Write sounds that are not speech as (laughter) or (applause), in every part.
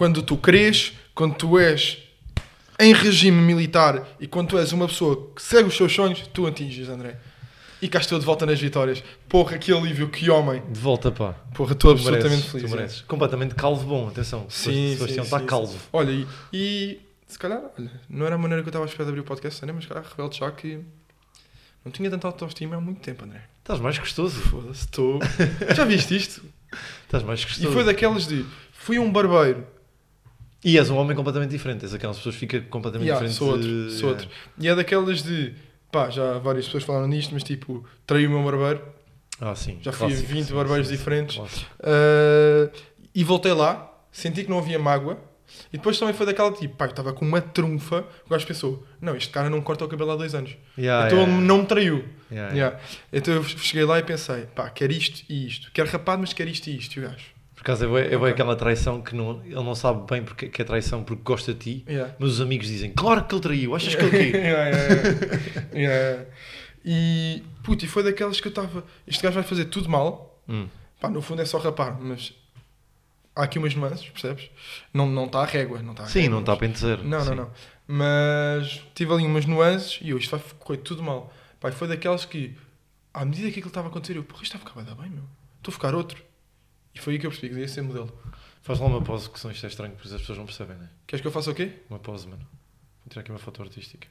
quando tu cresces, quando tu és em regime militar e quando tu és uma pessoa que segue os seus sonhos, tu atinges, André. E cá estou de volta nas vitórias. Porra, que alívio, que homem. De volta, pá. Porra, estou absolutamente mereces, feliz. Tu é. mereces. Completamente calvo bom, atenção. Sim, Sebastião sim, está calvo. sim. Olha, e, e se calhar, olha, não era a maneira que eu estava a esperar de abrir o podcast, né? mas se calhar revelo já que não tinha tanta autoestima há muito tempo, André. Estás mais gostoso. Foda-se, estou. Já viste isto? Estás mais E gostoso. foi daquelas de. Fui um barbeiro. E és um homem completamente diferente. És aquelas pessoas que ficam completamente Yeah, diferentes. sou outro, de- sou outro. E é daquelas de. Pá, já várias pessoas falaram nisto, mas tipo, traí o meu barbeiro. Ah, sim. Já fui a clássico, 20 sim, barbeiros sim, diferentes. Uh, e voltei lá, senti que não havia mágoa. E depois também foi daquela tipo, pá, eu estava com uma trunfa. O gajo pensou: não, este cara não corta o cabelo há dois anos. Yeah, então yeah, ele não me traiu. yeah. Então eu cheguei lá e pensei: pá, quero isto e isto. Quero rapado, mas quero isto e isto. E o gajo: Por acaso é bué- é Ok. aquela traição que não, ele não sabe bem porque, que é traição porque gosta de ti, yeah. mas os amigos dizem: Claro que ele traiu, achas que ele quê? (laughs) Yeah, yeah. E, puto, e foi daquelas que eu estava. Este gajo vai fazer tudo mal. Hum. Pá, no fundo é só rapar, mas há aqui umas nuances, percebes? Não está não tá a régua, não está a Sim, régua, não está a mas- pentecer. Não, sim. não, não. Mas tive ali umas nuances e eu, isto vai correr tudo mal. Pá, e foi daquelas que, à medida que aquilo estava a acontecer, eu, porra, isto está a ficar bem, meu. Estou a ficar outro. E foi aí que eu percebi que devia ser modelo. Faz lá uma pose, que senão isto é estranho, porque as pessoas não percebem, né? Queres que eu faça o quê? Uma pose, mano. Vou tirar aqui uma foto artística.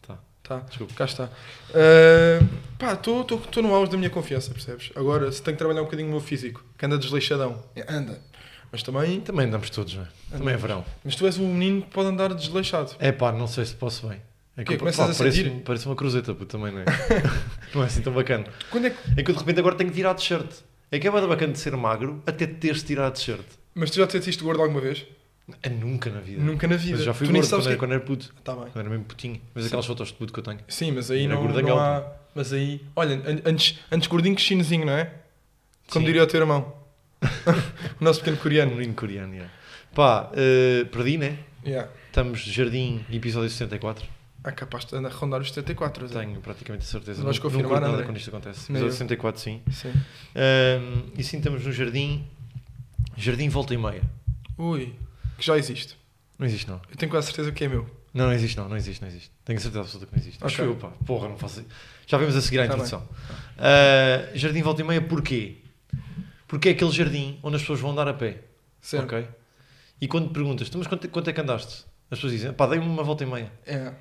Tá, Tá, desculpa. cá está. Uh, pá, estou no auge da minha confiança, percebes? Agora, se tenho que trabalhar um bocadinho o meu físico, que anda desleixadão. É, Anda. Mas também. Também andamos todos, não é? Também é verão. Mas tu és um menino que pode andar desleixado. É pá, não sei se posso bem. É quê? eu- Começas a parece, parece uma cruzeta, puto, também, não é? (laughs) não é assim tão bacana. Quando é que... É que eu de repente agora tenho que tirar a t-shirt. É que é bem bacana de ser magro até teres a t-shirt. Mas tu já te sentiste gordo alguma vez? É nunca na vida. Nunca na vida. Mas já fui tu gordo quando, era, que... quando era puto. Tá bem. Quando era mesmo putinho. Mas aquelas fotos de puto que eu tenho. Sim, mas aí não, não há... Mas aí... Olha, an- antes, antes gordinho que chinesinho, não é? Como Sim. diria o teu irmão. (laughs) o nosso pequeno Um coreano. menino coreano, yeah. Pá, eh, perdi, né? Yeah. Estamos Jardim, episódio 64. Ah, capaz de andar a rondar os 74. Zé. Tenho praticamente a certeza. Não- confirmar, nada André? quando isto acontece. Eu. 64, sim. Sim. E sim, estamos no Jardim. Jardim volta e meia. Ui, que já existe. Não existe, não. Eu tenho quase certeza que é meu. Não, não existe, não. Não existe, não existe. Tenho certeza absoluta que não existe. Acho Ok. eu, pá. Porra, não faço. Já vemos a seguir a Tá introdução. Ah, jardim volta e meia, porquê? Porque é aquele jardim onde as pessoas vão andar a pé. Certo. Ok? E quando perguntas, "Tu, mas quanto, quanto é que andaste? As pessoas dizem, pá, dei-me uma volta e meia. É.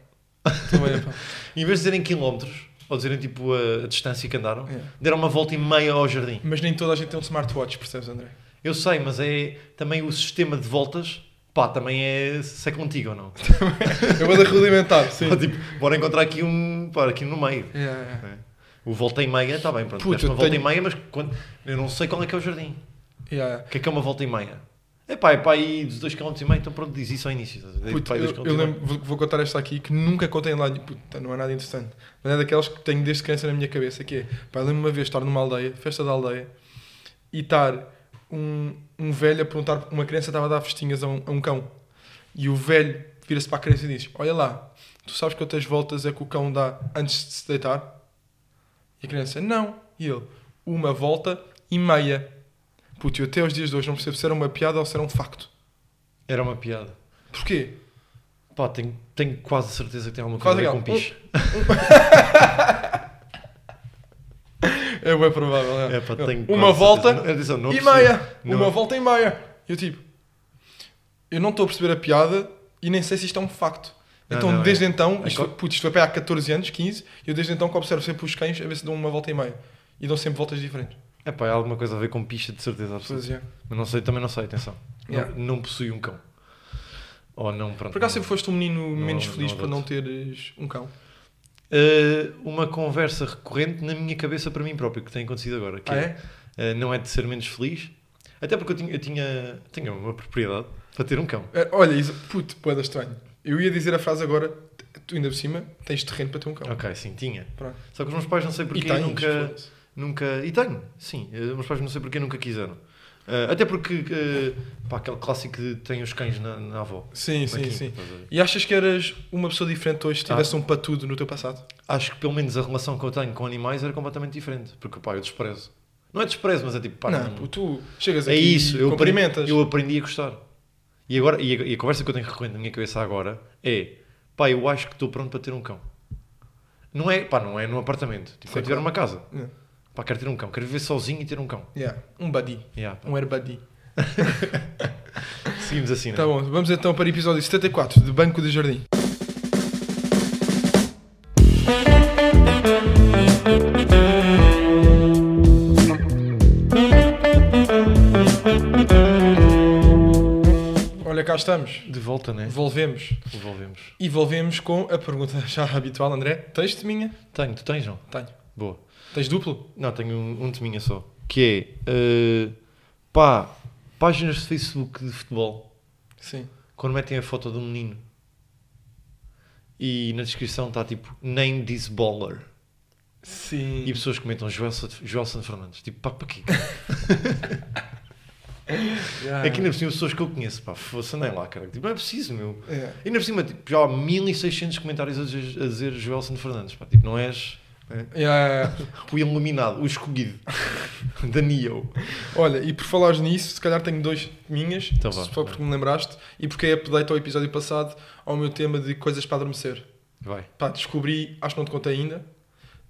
Também, pá. Em vez de dizerem quilómetros, ou dizerem tipo a, a distância que andaram, É. deram uma volta e meia ao jardim. Mas nem toda a gente tem um smartwatch, percebes, André? Eu sei, mas é também o sistema de voltas, pá, também é se é contigo ou não. Eu vou dar rudimentar, sim. Pá, tipo, bora encontrar aqui um, pá, aqui no meio. É, é. né? O volta e meia, está bem, pronto. Puta, deste uma volta tenho- e meia, mas quando, eu não sei qual é que é o jardim. É, é. O que é que é uma volta e meia? É pá, é pá, aí dos 2 km e meio, então pronto, diz isso ao início. estás a ver? Puto, Pá, aí dois eu, eu lembro, vou, vou contar esta aqui que nunca contei lá. Puta, não é nada interessante. Mas é daquelas que tenho desde criança na minha cabeça. Que é, pá, eu lembro uma vez estar numa aldeia, festa da aldeia, e estar um, um velho a perguntar. Uma criança estava a dar festinhas a um, a um cão. E o velho vira-se para a criança e diz: Olha lá, tu sabes quantas voltas é que o cão dá antes de se deitar? E a criança: Não. E ele: Uma volta e meia. Puto, eu até aos dias de hoje não percebo se era uma piada ou se era um facto. Era uma piada. Porquê? Pá, tenho, tenho quase certeza que tem alguma coisa a ver com piche. (laughs) É bem provável, é. É, pá, tenho uma quase volta certeza. Atenção, não e meia. Não. Uma volta e meia. Eu tipo, eu não estou a perceber a piada e nem sei se isto é um facto. Não, então, não, desde é. então, É isto, co- foi, putz, isto foi para aí há 14 anos, 15, e eu desde então que observo sempre os cães a ver se dão uma volta e meia. E dão sempre voltas diferentes. É pá, é alguma coisa a ver com picha, de certeza absoluta. Pois é. Mas não sei, também não sei, atenção. Yeah. Não, não possui um cão. Ou não, pronto. Por acaso não. sempre foste um menino não- menos não feliz por adoto. não teres um cão. Uh, uma conversa recorrente na minha cabeça para mim próprio, que tem acontecido agora. Que Ah, é? uh, não é de ser menos feliz, até porque eu tinha, eu tinha, tinha uma propriedade para ter um cão. É, Olha, isso, puto, poeda estranho. Eu ia dizer a frase agora, tu ainda por cima tens terreno para ter um cão. Ok, sim, tinha. Pronto. Só que os meus pais não sei E porquê tens, nunca, foda-se. Nunca. E tenho, sim. uh, meus pais não sei porquê nunca quiseram. Uh, até porque, uh, pá, aquele clássico de tem os cães na, na avó. Sim, sim, sim. E achas que eras uma pessoa diferente hoje se Ah. tivesse um patudo no teu passado? Acho que pelo menos a relação que eu tenho com animais era completamente diferente. Porque, pá, eu desprezo. Não é desprezo, mas é tipo, pá, não, não- tu chegas é aqui isso, e eu aprendi, cumprimentas. eu aprendi a gostar. E, agora, e, a, e a conversa que eu tenho recorrente na minha cabeça agora é, pá, eu acho que estou pronto para ter um cão. Não é, pá, não é num apartamento. Tipo, quando tiver uma casa. Yeah. Pá, quero ter um cão. Quero viver sozinho e ter um cão. Yeah, Um buddy. Yeah. Um air buddy. (laughs) Seguimos assim, Tá não é? bom, vamos então para o episódio 74 de Banco de Jardim. Olha, cá estamos. De volta, né? Volvemos. Devolvemos. E volvemos com a pergunta (laughs) já habitual, André. Tens de minha? Tenho, tu tens, não? Tenho. Boa. Tens duplo? Não, tenho um, um de minha só. Que é, eh, pá, páginas de Facebook de futebol. Sim. Quando metem a foto de um menino e na descrição está tipo, name this baller. Sim. E pessoas comentam Joelson, Joelson Fernandes. Tipo, pá, para quê? Yeah. (laughs) É que ainda por cima pessoas que eu conheço, pá, fosse nem lá, cara. Tipo, não é preciso, meu. É. Ainda por cima, tipo, já há 1600 comentários a dizer, a dizer Joelson Fernandes, pá. Tipo, não és Yeah, (laughs) yeah. o iluminado, o escolhido (laughs) da Neo. Olha, e por falares nisso, se calhar tenho dois minhas, Então se for porque me lembraste, e porque é update ao episódio passado ao meu tema de coisas para adormecer. Vai. Pá, descobri, acho que não te contei ainda,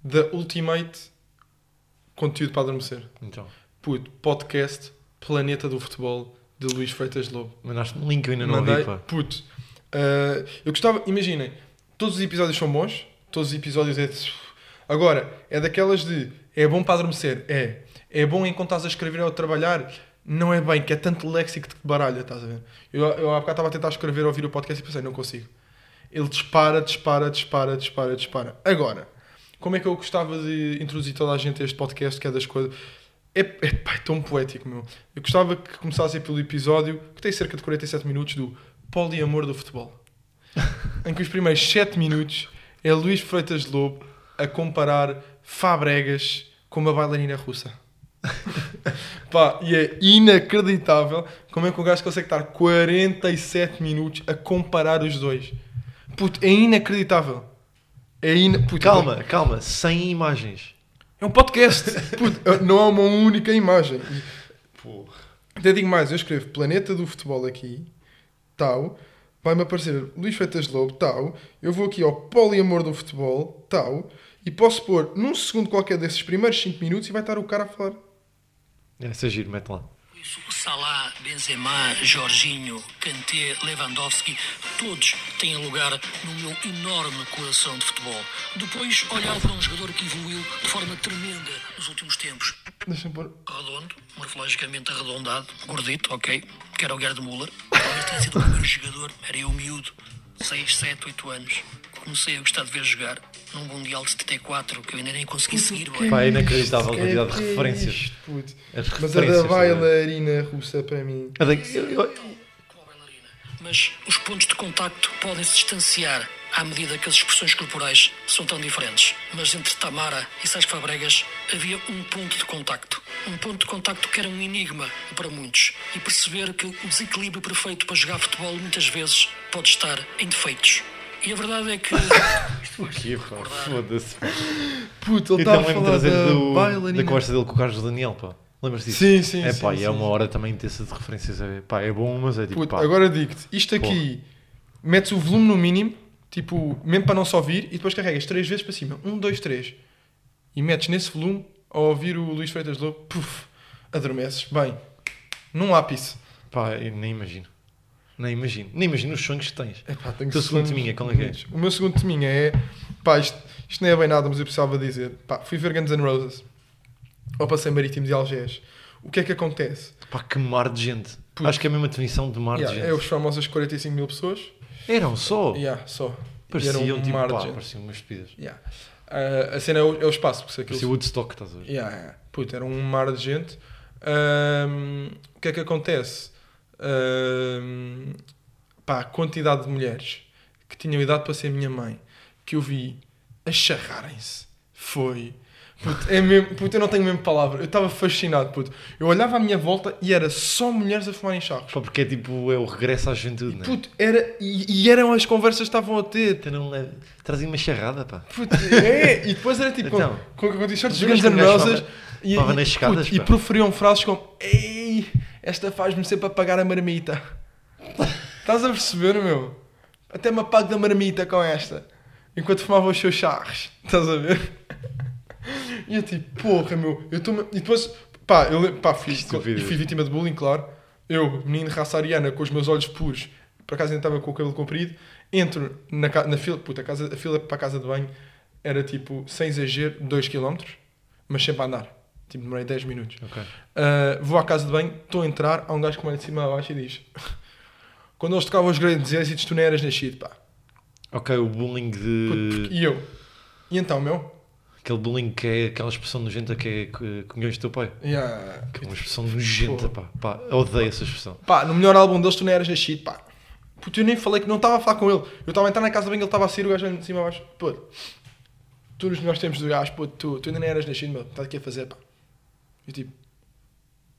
The Ultimate Conteúdo para Adormecer. Então, Puto, podcast Planeta do Futebol de Luís Freitas Lobo. mandaste-me um link, eu ainda não Mandei, ouvi, pá. puto. uh, eu gostava, imaginem, todos os episódios são bons, todos os episódios é. Agora, é daquelas de é bom para adormecer, é. É bom enquanto estás a escrever ou a trabalhar, não é bem, que é tanto léxico que te baralha, estás a ver? Eu, eu há bocado estava a tentar escrever ou ouvir o podcast e pensei, não consigo. Ele dispara, dispara, dispara, dispara, dispara. Agora, como é que eu gostava de introduzir toda a gente a este podcast, que é das coisas. É, é, é tão poético, meu. Eu gostava que começasse pelo episódio, que tem cerca de 47 minutos, do poliamor do futebol. (laughs) em que os primeiros 7 minutos é Luís Freitas Lobo a comparar Fabregas com uma bailarina russa. (laughs) Pá, e é inacreditável como é que o gajo consegue estar 47 minutos a comparar os dois. Puto, é inacreditável. É ina... Puto, Calma, calma, sem imagens. É um podcast. (laughs) Puto, não há uma única imagem. Porra. Até digo mais, eu escrevo Planeta do Futebol aqui, tal, vai-me aparecer Luís Feitas Lobo, tal, eu vou aqui ao Poliamor do Futebol, tal, e posso pôr num segundo qualquer desses primeiros 5 minutos e vai estar o cara a falar. É, isso é giro, mete lá. Salah, Benzema, Jorginho, Kanté, Lewandowski, todos têm lugar no meu enorme coração de futebol. Depois, olhar para um jogador que evoluiu de forma tremenda nos últimos tempos. Deixa-me pôr. Redondo, morfologicamente arredondado, gordito, ok, que era o Gerd Müller. Talvez tenha sido o primeiro jogador, era eu miúdo, 6, 7, 8 anos. Comecei a gostar de ver jogar num Mundial de 74, que eu ainda nem consegui seguir. Pá, é inacreditável a quantidade de é referências. isto? As Mas a referências, da bailarina russa para mim. A da-. Mas os pontos de contacto podem se distanciar à medida que as expressões corporais são tão diferentes. Mas entre Tamara e Sérgio Fabregas havia um ponto de contacto. Um ponto de contacto que era um enigma para muitos. E perceber que o desequilíbrio perfeito para jogar futebol muitas vezes pode estar em defeitos. E a verdade é que (laughs) O quê, pá? Foda-se. Puto, ele Eu está a falar da do, bailarina. da conversa dele com o Carlos Daniel, pá. Lembras disso? Sim, sim, É sim, pá, e sim, é uma hora também intensa de referências. É, pá, é bom, mas é tipo, Puto, pá. agora digo-te, isto aqui, metes o volume no mínimo, tipo, mesmo para não só ouvir, e depois carregas três vezes para cima. Um, dois, três. E metes nesse volume, ao ouvir o Luís Freitas Lobo, puf, adormeces. Bem, num ápice. Pá, eu nem imagino. Nem imagino. Nem imagino os sonhos que tens. Epá, tenho O teu segundo teminha, qual é que é? O meu segundo teminha é, pá, isto, isto não é bem nada, mas eu precisava dizer. Pá, fui ver Guns N' Roses ao Passeio Marítimo de Algés. O que é que acontece? Pá, que mar de gente. Puto. Acho que é a mesma definição de mar Yeah, de é gente. os famosos 45 mil pessoas. Eram só. Yeah, só. Pareciam um tipo, mar de pá, gente. pareciam umas espidas. Yeah. Ah, a cena é o, é o espaço, porque se aquilo Parecia Woodstock, estás a ver? Yeah, yeah. Puta, era um mar de gente. O que é que acontece? Pá, a quantidade de mulheres que tinham idade para ser minha mãe que eu vi a charrarem-se foi. Puto, é mesmo, puto, eu não tenho mesmo palavra. Eu estava fascinado, puto. Eu olhava à minha volta e era só mulheres a fumarem charros. Pá, porque é tipo, é o regresso à juventude, né? Puto, era, e, e eram as conversas que estavam a ter. Então não leve- Trazia uma charrada, pá. Puto, é, e depois era tipo Então, com, com, com t-shirts fala- E, e- puto, e proferiam frases como Ei, esta faz-me sempre apagar a marmita. Estás a perceber, meu? Até me apago da marmita com esta. Enquanto fumava os seus charros. Estás a ver? E eu tipo, porra, meu. Eu estou E depois, pá, eu pá, fui, fui vítima de bullying, claro. Eu, menino raça ariana, com os meus olhos puros, por acaso ainda estava com o cabelo comprido, entro na, na fila, puta, a, casa, a fila para a casa de banho era tipo, sem exagero, 2 km, mas sempre a andar. Tipo, demorei 10 minutos. Ok. Uh, vou à casa de banho, estou a entrar, há um gajo que me olha de cima a baixo e diz: (laughs) Quando eles tocavam os grandes êxitos, tu não eras nascido, pá. Ok, o bullying de. E eu? E então, meu? Aquele bullying que é aquela expressão nojenta que é comunhões do teu pai. Yeah. Que é uma expressão nojenta, Pô. pá. pá. Eu odeio essa expressão. Pá, no melhor álbum deles, tu não eras nascido, pá. Puto, eu nem falei que não estava a falar com ele. Eu estava a entrar na casa de banho, ele estava a sair, o gajo de cima a baixo. Puto, tu nos melhores tempos do gajo, puto, tu, tu ainda não eras nascido, meu. Estás aqui a fazer, pá. E tipo,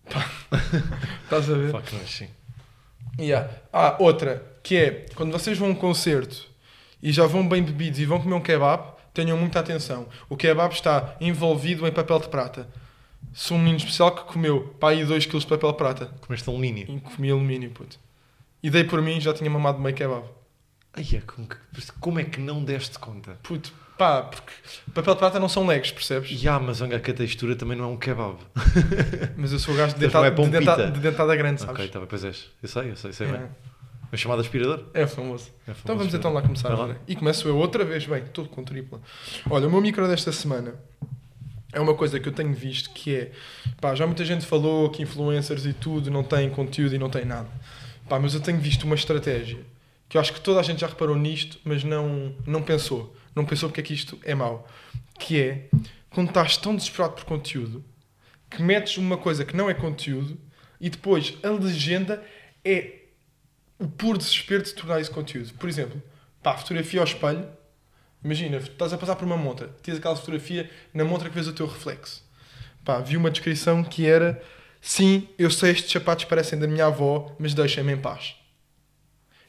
pá. (laughs) Estás a ver? Fuck, mas sim. Yeah. Ah, outra, que é, quando vocês vão a um concerto e já vão bem bebidos e vão comer um kebab, tenham muita atenção. O kebab está envolvido em papel de prata. Sou um menino especial que comeu, pá, aí 2 kg de papel de prata. Comeste alumínio. E comi alumínio, puto. E dei por mim, já tinha mamado meio kebab. Ai, é, como, que- como é que não deste conta? Puto, pá, porque papel de prata não são legs, percebes? Ya, mas olha que a textura também não é um kebab. (laughs) Mas eu sou o gajo de, Mas é dentada, pão de, dentada, de dentada grande, sabes? Ok, tá bem, pois és. Eu sei, eu sei, sei bem. É, É chamado aspirador? é famoso. É Então famoso vamos então aspirador. lá começar. Lá. olha. E começo eu outra vez, bem, tudo com tripla. Olha, o meu micro desta semana é uma coisa que eu tenho visto que é, pá, já muita gente falou que influencers e tudo não têm conteúdo e não têm nada. Pá, mas eu tenho visto uma estratégia que eu acho que toda a gente já reparou nisto, mas não, não pensou. Não pensou porque é que isto é mau. Que é, quando estás tão desesperado por conteúdo, que metes uma coisa que não é conteúdo e depois a legenda é o puro desespero de tornar isso conteúdo. Por exemplo, pá, fotografia ao espelho. Imagina, estás a passar por uma montra, tens aquela fotografia na montra que vês o teu reflexo. Pá, vi uma descrição que era: Sim, eu sei, estes sapatos parecem da minha avó, mas deixem-me em paz.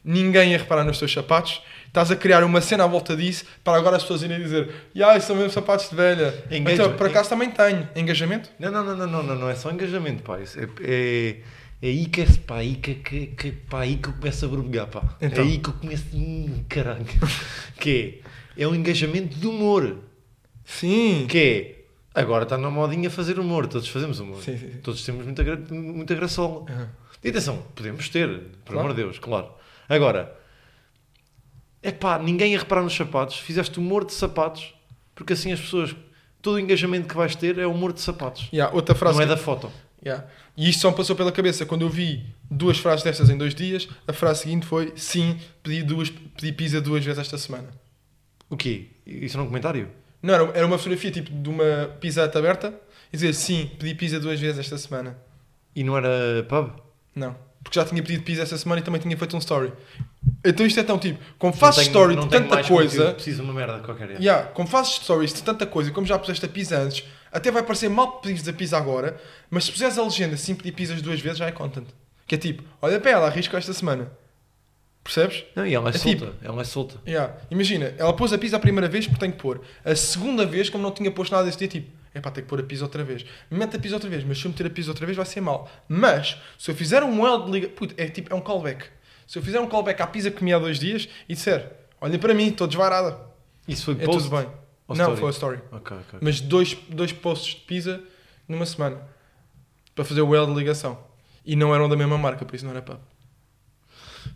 Ninguém ia reparar nos teus sapatos. Estás a criar uma cena à volta disso para agora as pessoas irem dizer: Ya, são mesmo sapatos de velha. Engagement. Então, por acaso também tenho. Engajamento? Não, não, não, não, não, não, é só engajamento, pá. Isso é, é, é aí que, pá, aí que, que, que, pá, aí que eu começo a borbulhar, pá. Então. É aí que eu começo. Hum, caralho. (laughs) que é, é um engajamento de humor. Sim. Que é, agora está na modinha fazer humor. Todos fazemos humor. Sim, sim. Todos temos muita, muita graçola. Aham. E atenção, podemos ter, por Claro. amor de Deus, claro. Agora, é pá, ninguém ia reparar nos sapatos. Fizeste humor de sapatos, porque assim as pessoas, todo o engajamento que vais ter é humor de sapatos. Ya, outra frase não é que- da foto. Yeah. E isto só me passou pela cabeça quando eu vi duas frases destas em dois dias. A frase seguinte foi: Sim, pedi, duas, pedi pizza duas vezes esta semana. O quê? Isso não é um comentário? Não, era, era uma fotografia tipo de uma pizza aberta e dizer: Sim, pedi pizza duas vezes esta semana. E não era pub? Não, porque já tinha pedido pizza esta semana e também tinha feito um story. Então isto é tão tipo: como fazes não de tanta coisa. Preciso de uma merda qualquer. é. Yeah, como fazes stories de tanta coisa, e como já puseste a pizza antes, até vai parecer mal pedires a pizza agora, mas se puseres a legenda sim pedir pizzas duas vezes, já é content. Que é tipo, olha para ela, arrisco esta semana. Percebes? Não, e ela é, É solta. tipo- Ela é solta. Yeah. Imagina, ela pôs a pizza a primeira vez porque tem que pôr. A segunda vez, como não tinha posto nada desse dia, tipo, é pá, tem que pôr a pizza outra vez. Mete a pizza outra vez, mas se eu meter a pizza outra vez vai ser mal. Mas, se eu fizer um well de liga. Puto, é tipo, é um callback. Se eu fizer um callback à pizza que comi há dois dias e disser, olhem para mim, estou desvarada. Isso foi É post? tudo bem. Ou não, story? foi a story. Ok, ok. Mas dois, dois posts de pizza numa semana. Para fazer o well de ligação. E não eram da mesma marca, por isso não era pub.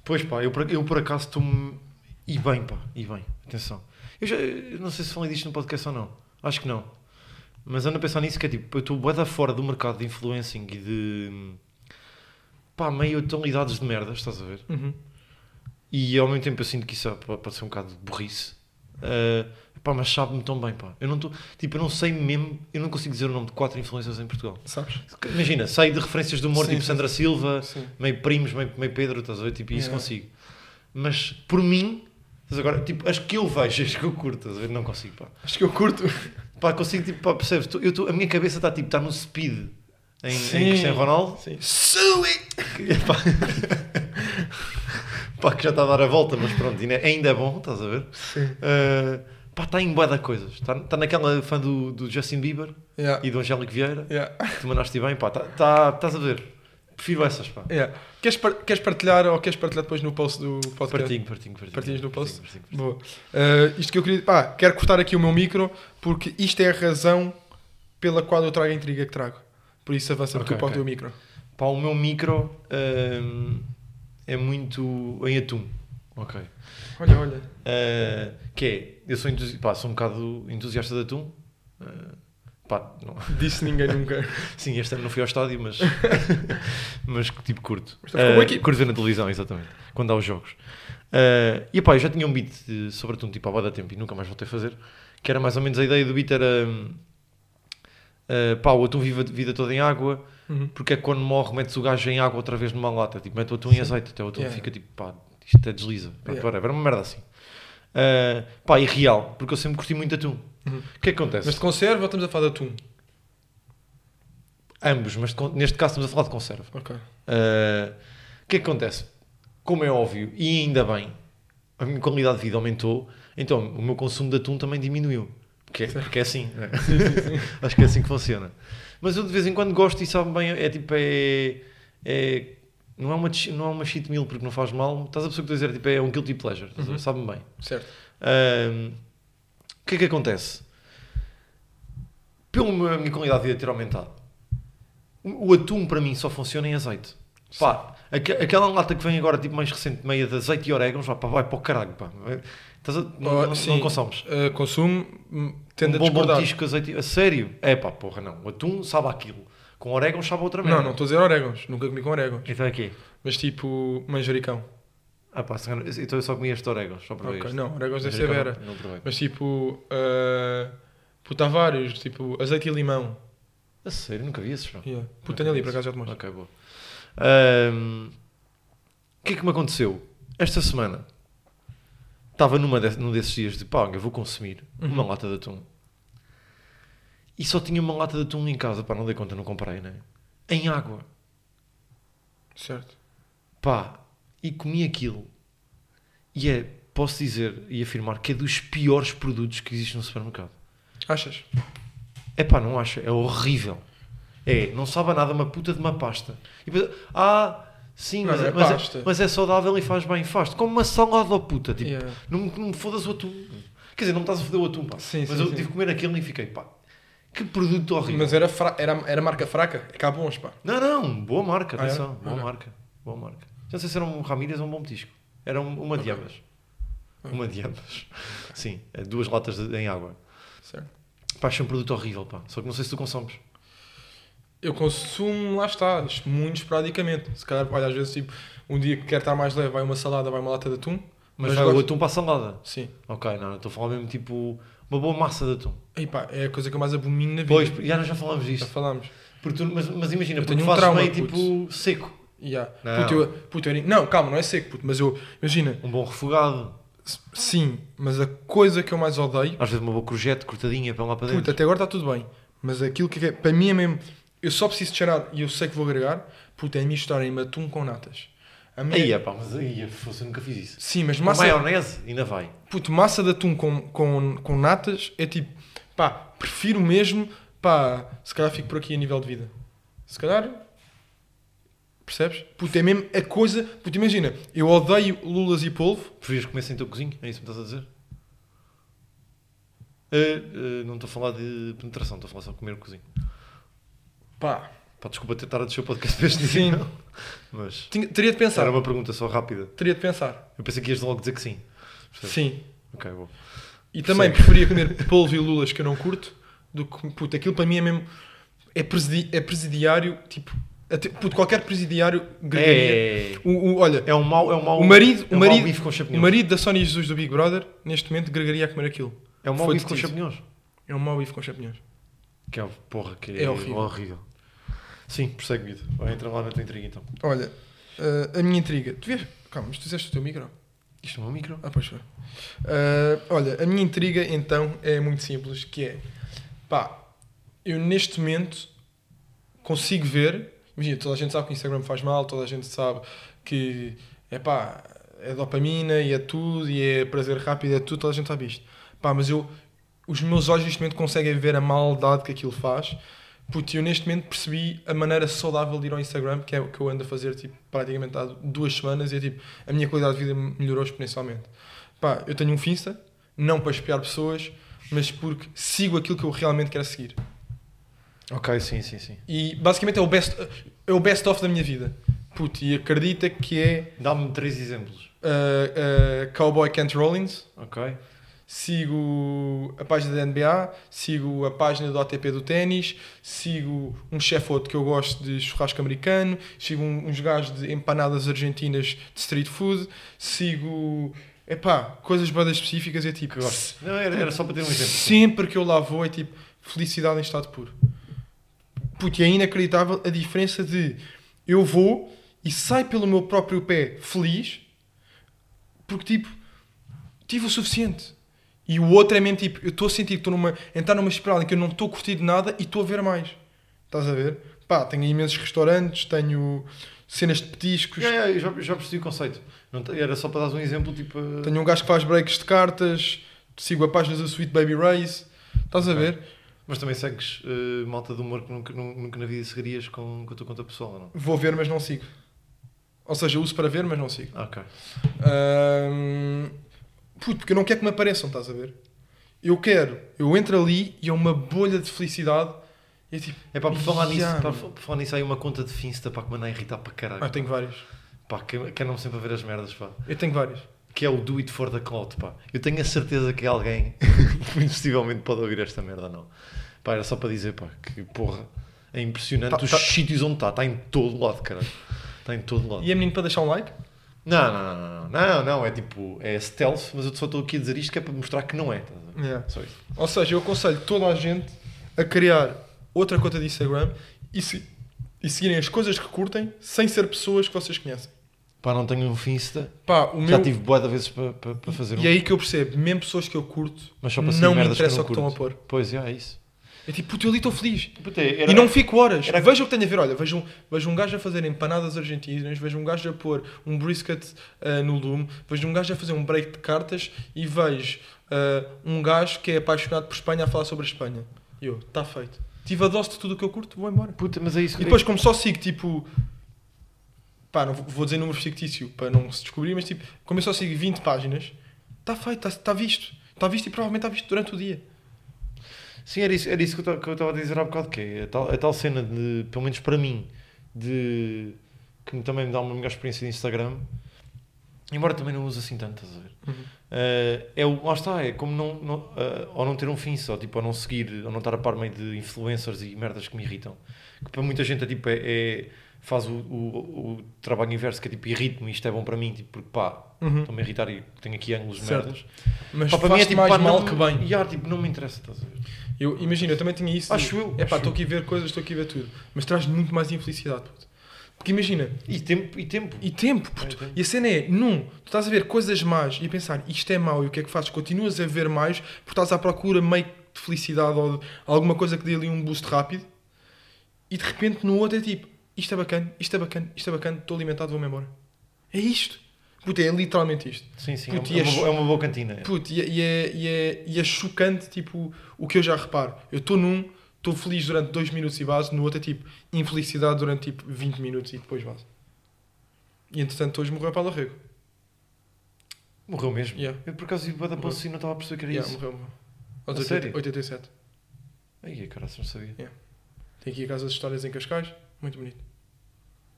Pois pá, eu por, eu por acaso estou-me. E bem, pá, e bem, atenção. Eu já eu não sei se falei disto no podcast ou não. Acho que não. Mas ando a pensar nisso que é tipo, eu estou bué da fora do mercado de influencing e de. pá, meio tonalidades de merda, estás a ver? Uhum. E ao mesmo tempo eu sinto que isso é- pode pode ser um bocado de burrice. Ah, pá, mas sabe-me tão bem, pá. Eu não estou. Tipo, eu não sei mesmo. Eu não consigo dizer o nome de quatro influencers em Portugal. Sabes? Imagina, saio de referências de humor Sim, tipo sim, Sandra Silva, Sim. meio primos, meio, meio Pedro, estás a ver? Tipo, isso Yeah. consigo. Mas por mim, estás agora, tipo, as que eu vejo, (laughs) as que eu curto? Não consigo, pá. Acho que eu curto. Pá, consigo, tipo, pá, percebes? Tu- Eu a minha cabeça está tipo, está no speed em, em Sim. Cristiano Ronaldo, Sim. Sui! (laughs) pá, pá, que já está a dar a volta, mas pronto, ainda, é bom, estás a ver? Sim. Uh, Pá, está em boa da coisas. Está, está naquela fã do, do Justin Bieber Yeah. e do Angélico Vieira. Yeah. Tu mandaste bem, pá. Tá, tá, estás a ver? Prefiro essas, pá. Yeah. Queres, par- queres partilhar ou queres partilhar depois no post do podcast? Partinho, partinho, partinho. Partilhas no post? Partinho, partinho. Boa. Uh, isto que eu queria. Pá, quero cortar aqui o meu micro porque isto é a razão pela qual eu trago a intriga que trago. Por isso avança Ok, tu para o teu micro. Pá, o meu micro hum, é muito em atum. Ok. Olha, olha. Uh, que é, eu sou, entusi pá, sou um bocado entusiasta de atum. Uh, pá, não- Disse ninguém nunca. (laughs) Sim, este ano não fui ao estádio, mas, (laughs) (laughs) mas tipo curto. Mas Uh, curto ver na televisão, exatamente, quando há os jogos. Uh, e pá, eu já tinha um beat de- sobre atum tipo há da tempo e nunca mais voltei a fazer. Que era mais ou menos a ideia do beat era uh, pá, o atum vive a vida toda em água, Uhum. porque é que quando morre metes o gajo em água outra vez numa lata, tipo, mete o atum em azeite, até o atum Yeah. fica tipo, pá, isto até desliza. Pronto, Yeah. era uma merda assim. Uh, pá, e real, porque eu sempre curti muito atum. Uhum. O que é que acontece? Mas de conserva ou estamos a falar de atum? Ambos, mas de neste caso estamos a falar de conserva. Ok. Uh, O que é que acontece? Como é óbvio, e ainda bem, a minha qualidade de vida aumentou, então o meu consumo de atum também diminuiu. Porque, é- porque é assim. (laughs) né? Acho que é assim que funciona. Mas eu de vez em quando gosto e sabe bem, é tipo, é. é- não, é uma, não é uma cheat meal porque não faz mal, estás a o que estou a dizer? Tipo, é um guilty pleasure? Uhum. sabe-me bem. Certo. Que é que acontece? Pela minha qualidade de vida ter aumentado, o atum para mim só funciona em azeite. Pá, aque- aquela lata que vem agora, tipo mais recente, meia de azeite e orégãos, vá, pá, vai para o caralho. Pá. Estás a- não, Oh, não- sim. não consomes. Uh, consumo, hum, tendo um a bom tisco, azeite. A sério? É pá, porra, não. O atum sabe aquilo. Com orégãos sabe outra merda. Não, não estou a dizer orégãos. Nunca comi com orégãos. Então é quê? Mas tipo manjericão. Ah pá, então eu só comi este orégãos, só provei Ok, este. Não, orégãos deve ser Manjericão vera. Não, não. Mas tipo. Uh, puta, há vários. Tipo azeite e limão. A sério? Nunca vi esses, não. Yeah. Puta, ali, por acaso já te mostro. Ok, boa. O que é que me aconteceu? Esta semana estava numa de- num desses dias de pá, eu vou consumir uma Uhum. lata de atum e só tinha uma lata de atum em casa, pá, não dei conta, não comprei, né? Em água, Certo. pá, e comi aquilo e é, posso dizer e afirmar que é dos piores produtos que existe no supermercado. Achas? É pá, não acha? É horrível. É, não sabe a nada uma puta de uma pasta. E depois, ah, sim, mas, não é, é mas, é, mas é saudável e faz bem. Faz como uma salada ao puta. Tipo, Yeah. não, me- não me fodas o atum. Quer dizer, não me estás a foder o atum, pá. Sim, mas sim, eu sim. tive que comer aquilo e fiquei, pá, que produto horrível. Mas era, fra- era, era marca fraca. Bons, pá. Não, não, boa marca, Ah, é? atenção, boa Ok. marca. Boa marca. Já não sei se era um Ramírez ou um bom petisco. Era um- uma de Ok. ambas. Uma de ambas. (laughs) Sim, é duas latas de- em água. Certo. Pá, achei um produto horrível, pá. Só que não sei se tu consomes. Eu consumo, lá está, muito esporadicamente. Se calhar, olha, às vezes, tipo, um dia que quer estar mais leve, vai uma salada, vai uma lata de atum. Mas, Mas vai o gosto- atum para a salada. Sim. Ok, não, estou a falar mesmo tipo uma boa massa de atum. E pá, é a coisa que eu mais abomino na vida. Pois, já, nós já falámos Já disto. falámos. Porque tu- mas, mas imagina, Eu porque tenho um fazes trauma, meio puto. tipo seco. Yeah. Não. Puto, eu, puto, eu não, calma, não é seco, puto, mas eu, imagina, Um bom refogado. sim, mas a coisa que eu mais odeio, Às vezes uma boa crojete cortadinha para lá para dentro. puto, até agora está tudo bem, mas aquilo que é, para mim é mesmo, eu só preciso de cheirar e eu sei que vou agregar, puto, é misturarem atum com natas. A minha, Aí é pá, mas aí eu nunca fiz isso. sim, mas Massa... massa, Maionese, ainda vai. puto, massa de atum com, com, com natas é tipo, pá, prefiro mesmo, pá, se calhar fico por aqui a nível de vida. Se calhar, percebes? Puto, é mesmo a coisa, puto, imagina, eu odeio lulas e polvo, Preferias comer sem teu cozinho? É isso que me estás a dizer? Eh, eh, não estou a falar de penetração, estou a falar só de comer o cozinho. pá, Pá, desculpa ter estado a descer o podcast para este Sim. nível. Mas tinha- teria de pensar, era uma pergunta só rápida. teria de pensar, Eu pensei que ias logo dizer que sim. Percebes? sim. Ok, bom. E também preferia comer (laughs) polvo e lulas que eu não curto do que, puto, aquilo para mim é mesmo, é, presidi, é presidiário, tipo, até, puto, qualquer presidiário gregaria. É, O, o- olha, é um mau, é um mau, o marido, é o um mau marido, bife com o champignons. marido da Sónia Jesus do Big Brother, neste momento, gregaria a comer aquilo. É um mau foi bife com champignons. É um mau bife com champignons. Que é, porra, que é, É horrível. horrível. Sim, persegue, Guido. Vai entrar lá na tua intriga então. Olha, eh, a minha intriga, tu vês, calma, mas tu fizeste o teu micro? Isto é um micro? Ah, pois foi. Ah, olha, a minha intriga então é muito simples, que é pá, eu neste momento consigo ver, imagina, toda a gente sabe que o Instagram faz mal, toda a gente sabe que é pá, é dopamina e é tudo, e é prazer rápido, é tudo, toda a gente sabe isto. Pá, mas eu, os meus olhos neste momento conseguem ver a maldade que aquilo faz. Puto, eu neste momento percebi a maneira saudável de ir ao Instagram, que é o que eu ando a fazer tipo, praticamente há duas semanas, e é tipo, a minha qualidade de vida melhorou exponencialmente. Pá, eu tenho um Finsta, não para espiar pessoas, mas porque sigo aquilo que eu realmente quero seguir. Ok, sim, sim, sim. E basicamente é o best, é o best of da minha vida. Puto, e acredita que é Dá-me três exemplos. uh, uh, Cowboy Kent Rollins, Ok. sigo a página da NBA, sigo a página do ATP do ténis, sigo um chefe outro que eu gosto de churrasco americano, sigo uns gajos de empanadas argentinas de street food, sigo, epá, coisas bem específicas é tipo. Não, era, era só para ter um exemplo. sempre que eu lá vou é tipo, felicidade em estado puro. Puto, e é inacreditável a diferença de eu vou e saio pelo meu próprio pé feliz porque tipo tive o suficiente. E o outro é mesmo tipo, eu estou a sentir que estou numa, a entrar numa espiral em que eu não estou a curtir de nada e estou a ver mais. Estás a ver? Pá, tenho imensos restaurantes, tenho cenas de petiscos, Já, já, eu já, já percebi o conceito. Não era só para dar um exemplo, tipo. tenho um gajo que faz breaks de cartas, sigo a página da Sweet Baby Race. Estás a Ok. ver? Mas também segues uh, malta de humor que nunca, nu- nunca na vida seguirias com, com a tua conta pessoal, não? Vou ver, mas não sigo. Ou seja, uso para ver, mas não sigo. Ah, Ok. Ahm, puto, porque eu não quero que me apareçam, estás a ver? Eu quero, eu entro ali e é uma bolha de felicidade. E é tipo, É pá, por falar nisso, mano. por falar nisso, há aí uma conta de Finsta pá, que me anda a irritar para caralho. ah, eu tenho vários. Pá, que, andam sempre a ver as merdas, pá. Eu tenho vários. Que é o Do It for the Clout, pá. Eu tenho a certeza que alguém, (laughs) possivelmente, pode ouvir esta merda, não. Pá, era só para dizer, pá, que porra, é impressionante Tá- os tá- sítios onde está. Está em todo lado, caralho. Está em todo lado. E é menino para deixar um like? Não, não, não, não, não, não, é tipo, é stealth, mas eu só estou aqui a dizer isto que é para mostrar que não é. ver? Yeah. Só isso. Ou seja, eu aconselho toda a gente a criar outra conta de Instagram e, se, e seguirem as coisas que curtem sem ser pessoas que vocês conhecem. Pá, não tenho um Finsta. Pá, o Já meu... tive boa de vezes para, para, para fazer um. E é aí que eu percebo, mesmo pessoas que eu curto, Mas só para não me que interessa não o que estão a pôr. Pois, é, é isso. É tipo, puto, eu ali estou feliz. Puta, era- E não fico horas. era- Veja o que tenho a ver. Olha, vejo um, vejo um gajo a fazer empanadas argentinas, vejo um gajo a pôr um brisket ah, no lume, vejo um gajo a fazer um break de cartas e vejo ah, um gajo que é apaixonado por Espanha a falar sobre a Espanha. E eu, está feito. Tive a dose de tudo o que eu curto, vou embora. Puta, mas é isso E que depois, como só sigo, tipo. Pá, não vou- vou dizer número fictício para não se descobrir, mas tipo, como eu só sigo 20 páginas, está feito, está tá visto. Está visto e provavelmente está visto durante o dia. Sim, era isso, era isso que eu estava a dizer há bocado, que é a tal, a tal cena de, pelo menos para mim, de que também me dá uma melhor experiência de Instagram, embora também não use assim tanto, estás a ver? Uhum. Eh, é o, lá está, é como não, não, eh, ou não ter um fim só, tipo, ou não seguir, ou não estar a par meio de influencers e merdas que me irritam. Que para muita gente é tipo, é, é- faz o, o, o trabalho inverso, que é tipo, irrito-me, isto é bom para mim, tipo, porque pá, Uhum. estou-me a irritar e tenho aqui ângulos Certo. merdas. Mas Pá, para mim é tipo, mais pá, mal não, que bem. e, ah, tipo, não me interessa, estás a ver? Eu imagino, eu também tinha isso. Acho eu, É pá, estou aqui a ver coisas, estou aqui a ver tudo. Mas traz muito mais infelicidade. puto. Porque imagina, E tempo, e tempo. e tempo, puto. É, tempo. E a cena é, num, tu estás a ver coisas más e a pensar isto é mau e o que é que fazes? Continuas a ver mais porque estás à procura meio de felicidade ou de alguma coisa que dê ali um boost rápido e de repente no outro é tipo isto é bacana, isto é bacana, isto é bacana, estou alimentado, vou-me embora. É isto. Puto, é literalmente isto. Sim, sim, é, e uma, é boa- é uma boa cantina. é. Puto, e, é- e é, e, é, e é chocante, tipo, o que eu já reparo. Eu estou num, estou feliz durante 2 minutos e base, no outro é tipo, infelicidade durante tipo 20 minutos e depois base. E entretanto hoje morreu a Paula Rego. Morreu mesmo. Yeah. Eu por acaso bué da posse e não estava a perceber que era Yeah, isso. morreu, morreu. Aos A 80 sério? 87. Ai, cara, não sabia. Tem aqui a Casa das Histórias em Cascais, muito bonito.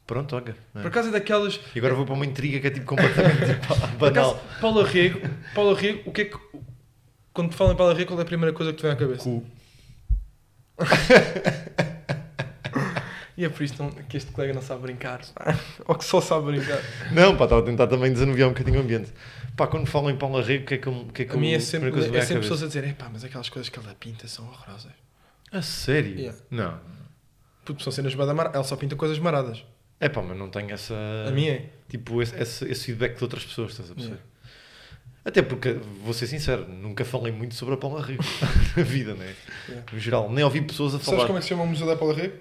Pronto, olha. é. Por acaso é daquelas. E agora vou para uma intriga que é tipo completamente (laughs) tipo, Por acaso, banal. Paula Rego, Paula Rego, o que é que. Quando te falam em Paula Rego, qual é a primeira coisa que te vem à cabeça? Cu. (laughs) E é por isso que este colega não sabe brincar. (laughs) Ou que só sabe brincar. Não, pá, estava a tentar também desanuviar um bocadinho o ambiente. Pá, quando falam em Paula Rego, o que é que o Que é que A mim eu- é a sempre, é sempre pessoas a dizer: é pá, mas aquelas coisas que ela pinta são horrorosas. A sério? Yeah. Não. Puto, são cenas bada mar... Ela só pinta coisas maradas. É pá, mas não tenho essa. A minha é. Tipo, esse, esse, esse feedback de outras pessoas, estás a perceber? Yeah. Até porque, vou ser sincero, nunca falei muito sobre a Paula Rego (laughs) na vida, né? Yeah. No geral, nem ouvi pessoas a Sabes falar. como é que se chama o Museu da Paula Rego?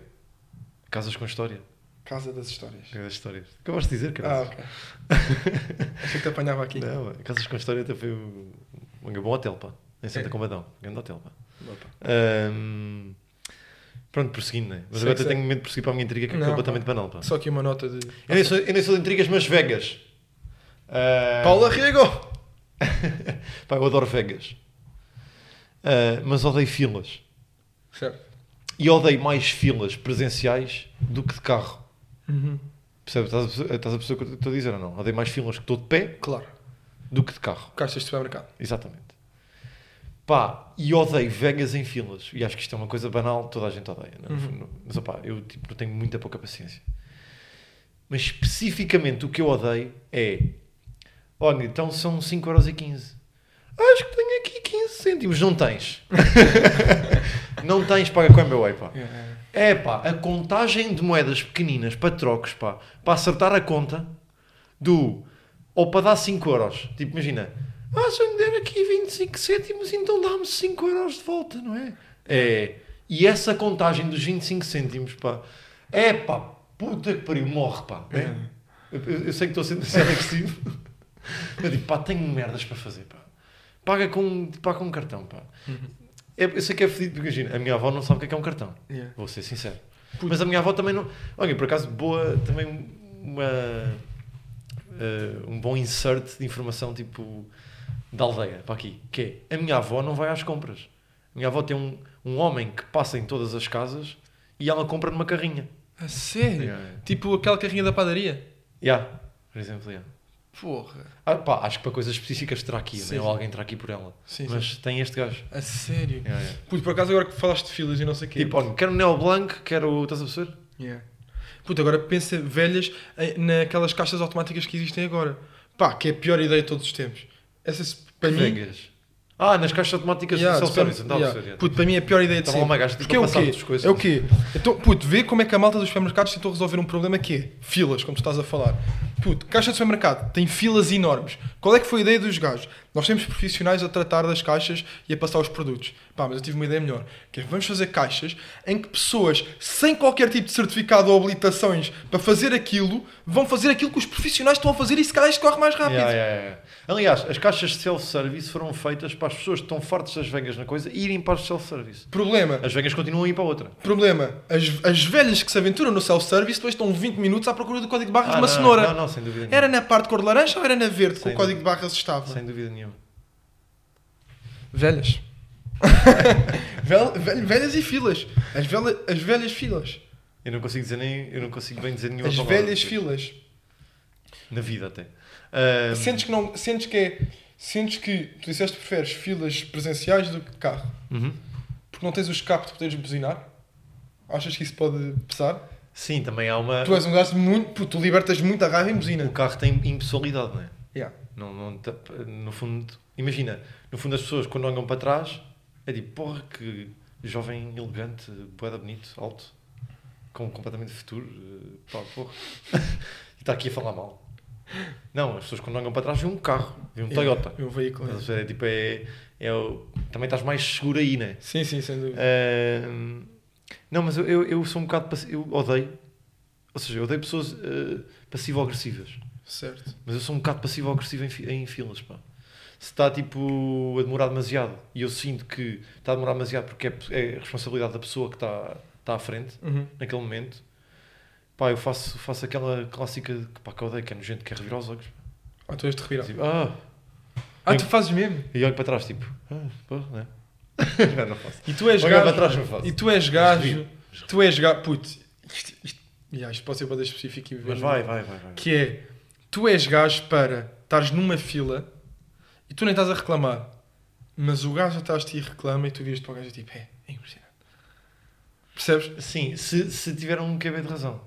Casas com história. Casa das Histórias. É das histórias. Acabaste de dizer, Ah, cara. ok. Achei que te apanhava aqui. Não, Casas com história até foi um, um bom hotel, pá. Em Santa É. Combadão. Grande hotel, pá. Opa. Ahm, pronto, prosseguindo, né? Mas Sei, agora sei. tenho medo de prosseguir para a minha intriga, que é Não, completamente pá. banal, pá. Só aqui uma nota de. Eu nem, sou, eu nem sou de intrigas, mas Vegas. Ah, Paula Riego! (laughs) Pá, eu adoro Vegas. Ah, mas odeio filas. Certo. E odeio mais filas presenciais do que de carro. Uhum. Percebes? Estás estás a perceber o que eu estou a dizer ou não? Odeio mais filas que estou de pé Claro. do que de carro. Caixas de supermercado. Exatamente. Pá, e odeio Vegas em filas. E acho que isto é uma coisa banal, toda a gente odeia. não é? No Uhum. Mas opá, eu tipo, tenho muita pouca paciência. Mas especificamente o que eu odeio é. Olha, então são 5,15€. Acho que tenho aqui 15 cêntimos. Não tens. (laughs) não tens, paga com a MBWay, pá. É pá, a contagem de moedas pequeninas para trocos, pá, para acertar a conta do. Ou para dar 5 euros. Tipo, imagina, ah, se eu me der aqui 25 cêntimos, então dá-me 5 euros de volta, não é? É. E essa contagem dos 25 cêntimos, pá, é pá, puta que pariu, morre, pá. é? Eu, eu- eu sei que estou sendo (laughs) agressivo. Eu digo, pá, tenho merdas para fazer, pá. Paga com, paga com um cartão, pá. É- eu sei que é fedido, porque imagina, a minha avó não sabe o que é, que é um cartão. Yeah. Vou ser sincero. Puto. Mas a minha avó também não. Olha, por acaso, boa, também uma. eh, um bom insert de informação tipo da aldeia para aqui. Que é a minha avó não vai às compras. A minha avó tem um, um homem que passa em todas as casas e ela compra numa carrinha. A sério? Yeah. Tipo aquela carrinha da padaria? Yeah, por exemplo, yeah. Porra. Ah, pá, acho que para coisas específicas terá aqui, Sim, né? ou sim. alguém terá aqui por ela. Sim, Mas tem este gajo. A sério? Yeah, yeah. Puto, por acaso agora que falaste de filas e não sei o quê. Tipo, olha, quero Neo Blanc, quero. Estás a perceber? Yeah. Puta, agora pensa velhas eh, naquelas caixas automáticas que existem agora. Pá, que é a pior ideia de todos os tempos. Essa, para mim... Ah, nas caixas automáticas Yeah, de self-service. yeah. Puto, para mim é a pior ideia de Estava sempre. tipo, Porque é o quê? É o quê? Então, puto, vê como é que a malta dos supermercados tentou resolver um problema que é filas, como tu estás a falar. Puto, caixa de supermercado tem filas enormes. Qual é que foi a ideia dos gajos? Nós temos profissionais a tratar das caixas e a passar os produtos. Pá, mas eu tive uma ideia melhor. Que é, vamos fazer caixas em que pessoas sem qualquer tipo de certificado ou habilitações para fazer aquilo, vão fazer aquilo que os profissionais estão a fazer e se calhar isto corre mais rápido. Yeah, yeah, yeah. Aliás, as caixas de self-service foram feitas para as pessoas que estão fartas das vengas na coisa irem para as self-service. Problema, As vengas continuam a ir para a outra. Problema, as, as velhas que se aventuram no self-service depois estão 20 minutos à procura do código de barras de Ah, uma não, cenoura. Não, não, sem dúvida nenhuma. Era na parte cor de laranja ou era na verde que Sem o código de barras estava? Sem dúvida nenhuma. Velhas. (laughs) Vel- vel- velhas e filas. As, vela- as velhas filas. Eu não consigo dizer nem. Eu não consigo bem dizer nenhuma As palavra. velhas filas. Na vida até. Ahm, Sentes que não. Sentes que é. Sentes que tu disseste que preferes filas presenciais do que carro. uhum. Porque não tens o escape de poderes buzinar? Achas que isso pode pesar? Sim, também há uma. Tu és um gajo muito. Tu libertas muita raiva em buzina. O carro tem impessoalidade, não é? Yeah. Não, não, no fundo, imagina, no fundo as pessoas quando olham para trás é tipo, porra, que jovem elegante, boeda bonito, alto, com completamente futuro, eh, pá, porra. (laughs) e está aqui a falar mal. Não, as pessoas quando olham para trás veem um carro, veem um Toyota. É um veículo. Ver? É tipo, é, é o- também estás mais seguro aí, né? Sim, sim, sem dúvida. Não, mas eu, eu, eu sou um bocado, eu odeio, ou seja, eu odeio pessoas eh, passivo-agressivas. Certo. Mas eu sou um bocado passivo-agressivo em, em filas, pá. Se está, tipo, a demorar demasiado e eu sinto que está a demorar demasiado porque é, é a responsabilidade da pessoa que está, está à frente, Uhum. naquele momento, pá, eu faço, faço aquela clássica que, pá, que eu odeio, que é nojento, que é revirar os olhos. Ah, tu és de revirar. Tipo, ah, Ah, tu fazes mesmo? e olho para trás, tipo, ah, pô, né? (laughs) não, não faço. E tu és Olho para gajo. trás, não faço. E tu és gajo. Tu és gajo. Putz, isto, isto, yeah, isto pode ser para específico e ver. Mas vai, vai, vai. vai. Que é, tu és gajo para estares numa fila e tu nem estás a reclamar. Mas o gajo atrás de ti reclama e tu viras para o gajo e tipo, é, é impressionante. Percebes? Sim, se, se tiver um QB de razão.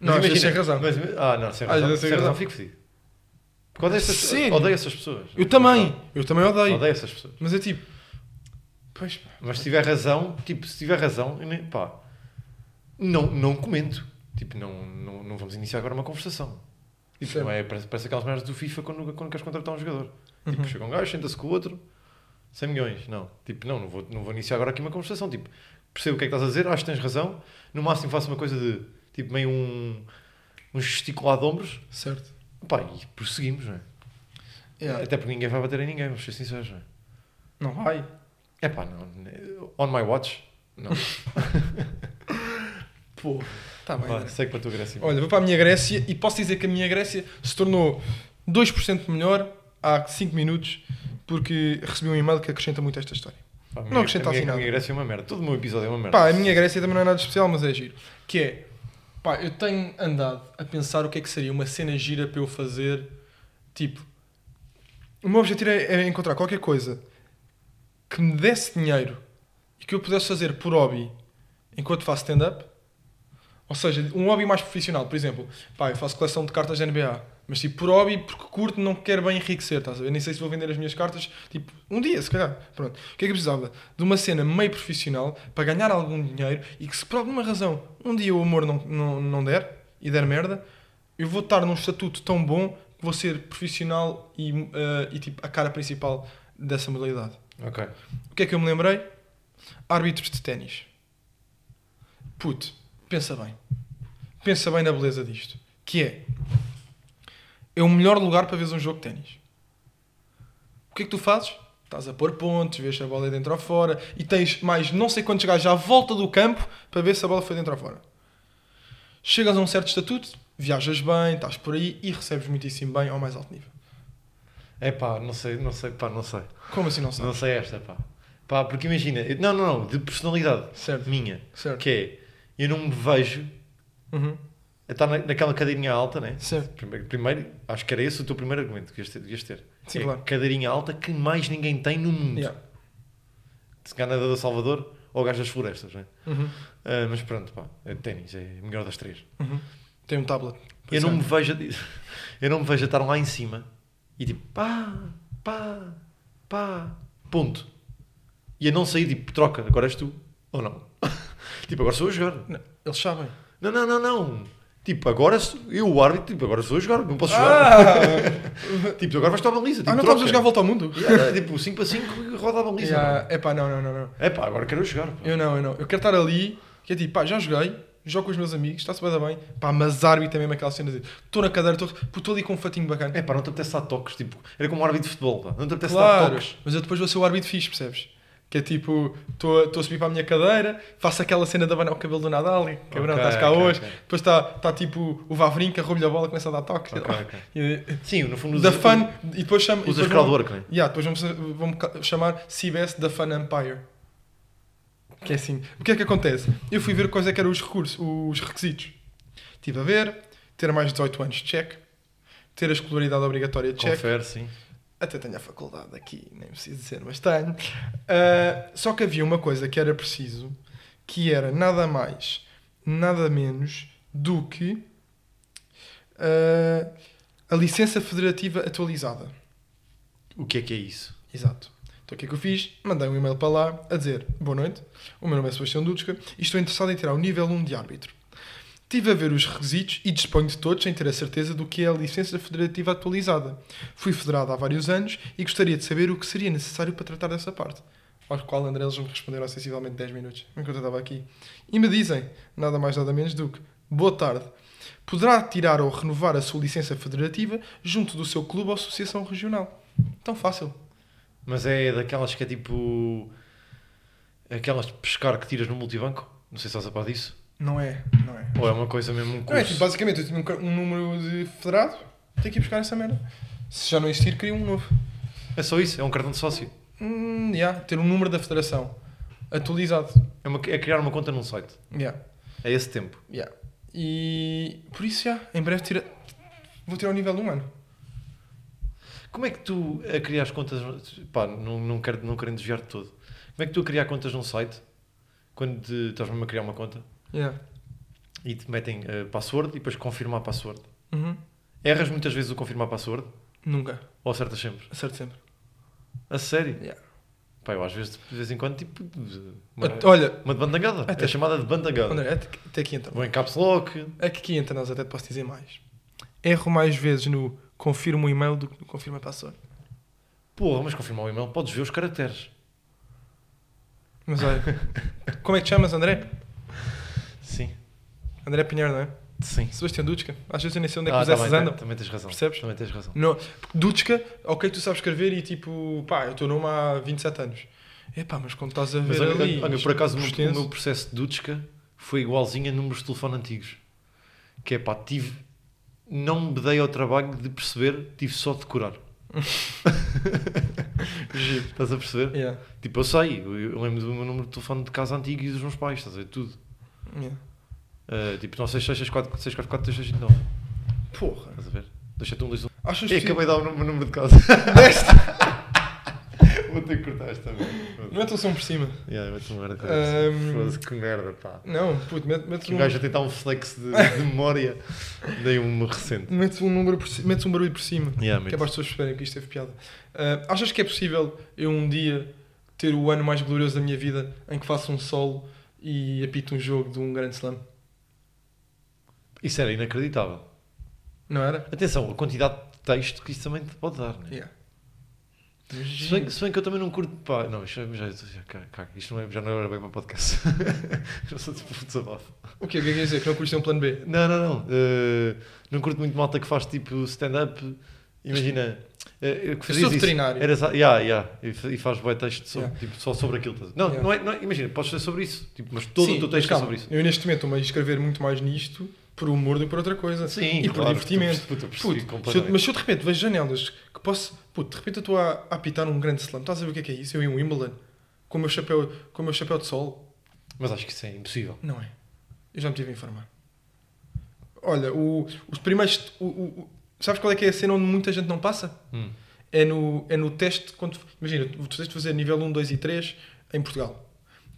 Não, Mas às vezes sem razão. Mas, ah, não, sem razão. vezes sem sem razão, razão. fico fedido. Porque odeio essas, Sério? odeio essas pessoas. Eu também. Eu também odeio. Odeio essas pessoas. Mas é tipo, pois pá. Mas se tiver razão, tipo, se tiver razão, pá, não, não comento. Tipo, não, não, não vamos iniciar agora uma conversação. Tipo, Certo. não é, parece, parece aquelas merdas do FIFA quando, quando queres contratar um jogador. Tipo, Uhum. chega um gajo, senta-se com o outro, 100 milhões. Não, tipo, não, não vou, não vou iniciar agora aqui uma conversação. Tipo, percebo o que é que estás a dizer, acho que tens razão. No máximo faço uma coisa de, tipo, meio um, um gesticulado de ombros. Certo. Pá, e prosseguimos, não é? Yeah. Até porque ninguém vai bater em ninguém, vamos ser sinceros, não é? Não vai. É pá, não. On my watch? Não. (laughs) Pô, tá bem. Vá, André. segue para a tua Grécia. Olha, vou para a minha Grécia e posso dizer que a minha Grécia se tornou 2% melhor há 5 minutos porque recebi um e-mail que acrescenta muito esta história. Pá, não minha- acrescenta a minha, assim a minha nada. Grécia é uma merda. Todo o meu episódio é uma merda. Pá, a minha Grécia também não é nada especial, mas é giro. Que é, pá, eu tenho andado a pensar o que é que seria uma cena gira para eu fazer. Tipo, o meu objetivo é, é encontrar qualquer coisa que me desse dinheiro e que eu pudesse fazer por hobby enquanto faço stand-up. Ou seja, um hobby mais profissional. Por exemplo, pá, eu faço coleção de cartas da NBA. Mas tipo, por hobby, porque curto, não quero bem enriquecer, estás a ver? Nem sei se vou vender as minhas cartas, tipo, um dia, se calhar. Pronto. O que é que eu precisava? De uma cena meio profissional para ganhar algum dinheiro e que se por alguma razão um dia o amor não, não, não der e der merda, eu vou estar num estatuto tão bom que vou ser profissional e, eh, e tipo, a cara principal dessa modalidade. Ok. O que é que eu me lembrei? Árbitros de ténis. Puto, pensa bem. Pensa bem na beleza disto. Que é... É o melhor lugar para veres um jogo de ténis. O que é que tu fazes? Estás a pôr pontos, vês se a bola é dentro ou fora e tens mais não sei quantos gajos à volta do campo para ver se a bola foi dentro ou fora. Chegas a um certo estatuto, viajas bem, estás por aí e recebes muitíssimo bem ao mais alto nível. É pá, não sei, não sei, pá, não sei. Como assim não sabes? Não sei esta, pá. Pá, porque imagina, não, não, não, de personalidade Certo, minha, certo. que é, eu não me vejo Uhum. a estar na, naquela cadeirinha alta, né? Certo. Primeiro, primeiro, acho que era esse o teu primeiro argumento que. Devias ter. Sim, é claro. cadeirinha alta que mais ninguém tem no mundo. Yeah. Se calhar é da Salvador ou gajo das florestas, né? Uhum. Ah, mas pronto, pá, é ténis, é a melhor das três. Uhum. Tem um tablet. Eu não, me vejo, (laughs) eu não me vejo a estar lá em cima e tipo, pá, pá, pá, ponto. E a não sair tipo, troca, agora és tu, ou não? Tipo, agora sou eu a jogar. Não, eles sabem. Não, não, não, não. Tipo, agora sou- eu, o árbitro, tipo, agora sou eu a jogar, não posso jogar. Ah, (laughs) Tipo, agora vais estar a baliza. Tipo, ah não troca. estamos a jogar a volta ao mundo? Yeah, tipo, 5 para 5 roda a baliza. Yeah. Epá, não, não, não, não. É pá, agora quero jogar. pá. Eu não, eu não. Eu quero estar ali, que é tipo, pá, já joguei, jogo com os meus amigos, está-se bem, bem. Pá, mas árbitro é mesmo aquela cena de estou na cadeira, estou ali com um fatinho bacana. É pá, não te apetece dar toques. Tipo, era como um árbitro de futebol. Pá. Não te apetece dar claro, toques. mas eu depois vou ser o árbitro fixe, percebes? Que é tipo, estou a subir para a minha cadeira, faço aquela cena de abanar o cabelo do Nadal, e, cabrão, Ok, estás cá ok, hoje. ok. Depois está tá, tipo o Vavrinca, rouba-lhe a bola, começa a dar toques. E- Sim, no fundo Da usas- Fun, e depois chama. Usas crowdwork, não é? Yeah, depois vamos, vamos chamar CBS da Fun Empire. Que é assim. O que é que acontece? Eu fui ver quais é que eram os recursos, os requisitos. Estive a ver, ter mais de 18 anos, check. Ter a escolaridade obrigatória, check. Confere, sim. Até tenho a faculdade aqui, nem preciso dizer, mas tenho. Ah, só que havia uma coisa que era preciso, que era nada mais, nada menos do que ah, a licença federativa atualizada. O que é que é isso? Exato. Então o que é que eu fiz? Mandei um e-mail para lá a dizer Boa noite, o meu nome é Sebastião Dudska e estou interessado em tirar o nível 1 de árbitro. Estive a ver os requisitos e disponho de todos sem ter a certeza do que é a licença federativa atualizada. Fui federado há vários anos e gostaria de saber o que seria necessário para tratar dessa parte. Ao qual, André, eles me responderam sensivelmente 10 minutos, enquanto eu estava aqui. E me dizem, nada mais nada menos do que Boa tarde. Poderá tirar ou renovar a sua licença federativa junto do seu clube ou associação regional. Tão fácil. Mas é daquelas que é tipo. Aquelas de pescar que tiras no multibanco? Não sei se estás a par disso. Não é, não é. Ou é uma coisa mesmo um Não é, curso? tipo, basicamente eu tinha um, um número de federado, tenho que ir buscar essa merda. Se já não existir, cria um novo. É só isso, é um cartão de sócio. Hum, yeah, ter um número da federação atualizado. É, uma- é criar uma conta num site. Yeah, É esse tempo. yeah. E por isso, já, em breve tira... vou tirar o nível 1, mano. Como é que tu a criar as contas. Pá, não, não, quero, não querendo desviar de todo. Como é que tu a criar contas num site quando te- estás mesmo a criar uma conta Yeah. e te metem eh, password e depois confirmar password? Uhum. Erras muitas vezes o confirmar password Nunca, ou acertas sempre? acerto sempre. A sério? Yeah. Pá, eu às vezes de vez em quando tipo. Uma, Olha, uma de bandangada. Até- É chamada de bandangada. André, até, até aqui entra. Vou em caps lock. É que aqui entre nós até te posso dizer mais. Erro mais vezes no confirma o e-mail do que no confirma a password. Porra, mas confirmar o e-mail podes ver os caracteres. Mas olha, (laughs) como é que te chamas, André? Sim. André Pinheiro, não é? Sim. Sebastião Dutzka. Às vezes eu nem sei onde é que Ah, os S também, andam. também tens razão. Percebes? Também tens razão. Não, Dutzka, ok, tu sabes escrever e tipo, pá, eu estou nome há 27 anos. Epá, mas quando estás a ver Mas olha, ali... olha, por acaso o meu, processo de Dutschka foi igualzinho a números de telefone antigos. Que é pá, tive. Não me dei ao trabalho de perceber, tive só de decorar. (laughs) Estás a perceber? Yeah, Tipo, eu sei, eu, eu lembro do meu número de telefone de casa antigo e dos meus pais, estás a ver? Tudo. Yeah. Uh, tipo, 96664 644 3659. Porra. Estás a ver? 27121. Achas E que... acabei de dar o meu número de casa. (laughs) (laughs) Vou ter que cortar esta merda. Não é teu som por cima. Yeah, mete uma merda. Ahm, Foda-se, que merda, pá. Não, puto, mete- metes Um um, gajo a tentar um flex de, de memória. (laughs) Dei um recente. metes um número por metes um barulho por cima. Yeah, Que é mete. para as pessoas perceberem que isto teve piada. Ah, achas que é possível eu um dia ter o ano mais glorioso da minha vida em que faço um solo e apito um jogo de um grande slam? Isso era inacreditável. Não era? Atenção, a quantidade de texto que isso também te pode dar, né? Yeah. Se bem, se bem que eu também não curto. Pá, não, isto já, já, já, isto não é, já não era bem para podcast. (laughs) já sou tipo um desabafo. O que é que quer dizer? Que não curtes um plano B? Não, não, não. eh, não curto muito malta que faz tipo stand-up. Imagina. eh, que fazias sou veterinário. Era, yeah, yeah, e, fa- faz bué texto só, Yeah. tipo, só sobre aquilo. Não, Yeah. não, é, não é- Imagina, podes ser sobre isso. Tipo, mas todo Sim, o teu texto é calma, sobre isso. Eu neste momento estou-me a escrever muito mais nisto por humor do que por outra coisa. Sim, e por claro, divertimento. tu- tu percebi Puto, se eu- mas se eu de repente vejo janelas que posso. Puto, de repente eu estou a, a apitar um grande slam. Estás a ver o que é que é isso? Eu em Wimbledon com o meu chapéu, com o meu chapéu de sol. Mas acho que isso é impossível. Não é. Eu já me tive a informar. Olha, o- os primeiros. o- o- sabes qual é que é a cena onde muita gente não passa? Hum. É no, é no teste. Quando, imagina, tu tens de fazer nível 1, 2 e 3 em Portugal.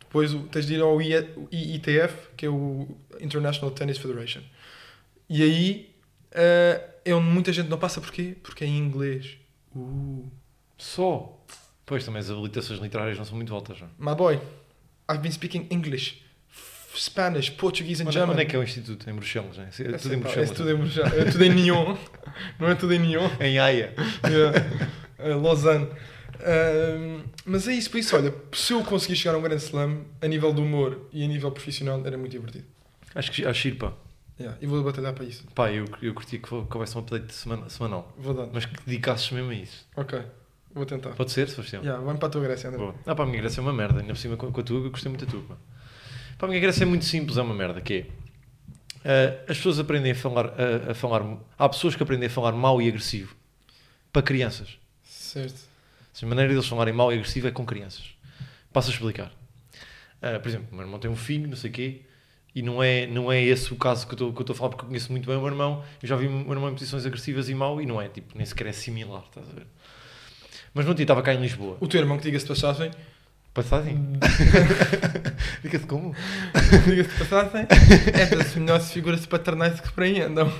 Depois tens de ir ao IITF, que é o International Tennis Federation. E aí eh, é onde muita gente não passa. Porquê? Porque é em inglês. Uh, Só. Pois também as habilitações literárias não são muito altas. Não? my boy, I've been speaking English, Spanish, Portuguese and Onde, German. onde é que é o instituto? Em Bruxelas, não é? É É tudo em sempre- Bruxelas. É tudo em Bruxelas. É tudo em neon. Não é tudo em neon. (laughs) Em Haia. Yeah. Uh, Lausanne. Um, mas é isso, por isso, olha, se eu conseguir chegar a um grande slam, a nível do humor e a nível profissional, era muito divertido. Acho que acho pá. Yeah, e vou batalhar para isso. Pá, eu, eu curtia que hou- que houvesse um update semana- semanal. Vou dar. Mas que dedicasses mesmo a isso. Ok, vou tentar. Pode ser, Sebastião? Yeah, vai-me para a tua Grécia, André. Boa. Ah, pá, a minha Grécia é uma merda. Ainda por cima com, com a tua, eu gostei muito da tua. Pá. Pá, a minha Grécia é muito simples, é uma merda. Que é, ah, as pessoas aprendem a falar, a, a falar... Há pessoas que aprendem a falar mau e agressivo. Para crianças. Certo. A maneira deles falarem mau e agressivo é com crianças. Passo a explicar. Ah, por exemplo, o meu irmão tem um filho, não sei o quê, e não é, não é esse o caso que eu estou a falar, porque eu conheço muito bem o meu irmão. Eu já vi o meu irmão em posições agressivas e mau, e não é, tipo, nem sequer é similar, estás a ver? Mas não estava cá em Lisboa. O teu irmão, que diga-se passagem, Passagem? (laughs) Diga-se como? (laughs) diga-se passagem, é das melhores figuras paternais que por aí andam.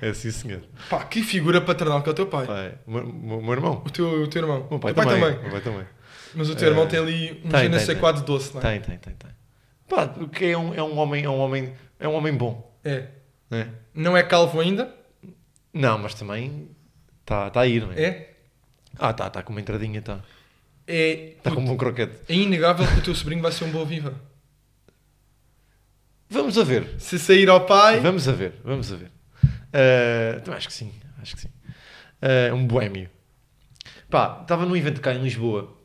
É sim, senhor. Pá, que figura paternal que é o teu pai. Pai, o meu, meu irmão. O teu, o teu irmão. O meu pai, o pai também. também. O pai também. Mas o teu irmão tem ali um tem, tem, doce, não é? Tem, tem, tem, tem. Pá, porque é um, é um homem, é um homem, é um homem bom, É. né? Não é calvo ainda? Não, mas também está tá a ir, não é? É. Ah, tá, tá com uma entradinha, tá. É, Tá com um bom croquete. é inegável que o teu sobrinho vai ser um boa viva. Vamos a ver. Se sair ao pai. Vamos a ver, vamos a ver. Então acho que sim, acho que sim. Ah, um boémio. Pá, estava num evento cá em Lisboa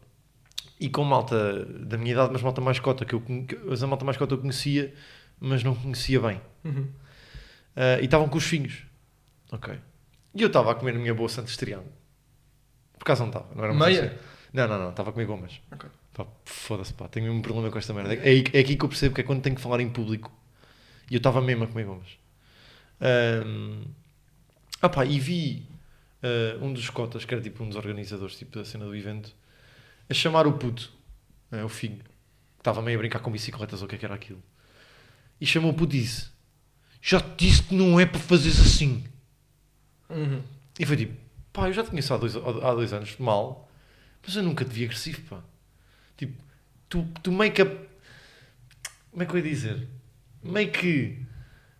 e com malta da minha idade, mas malta mais cota, que eu, a malta mais cota eu conhecia, mas não conhecia bem. Uhum. Ah, e estavam com os filhos. Ok. E eu estava a comer a minha boa Santos Triângulo. Por acaso não estava, não era uma Meia? assim. Não, não, não, estava gomas. Ok. Pá, foda-se, pá, tenho mesmo um problema com esta merda. É, é aqui que eu percebo que é quando tenho que falar em público. E eu estava mesmo a comer gomas. Ahm, ah pá, e vi ah, um dos cotas, que era tipo um dos organizadores tipo, da cena do evento, a chamar o puto, ah, o filho, que estava meio a brincar com bicicletas ou o que é que era aquilo. E chamou o puto e disse: Já te disse que não é para fazeres assim. Uhum. E foi tipo, pá, eu já te conheço há dois, há dois anos, mal, mas eu nunca te vi agressivo, pá. Tipo, tu, tu meio que. Como é que eu ia dizer? Meio que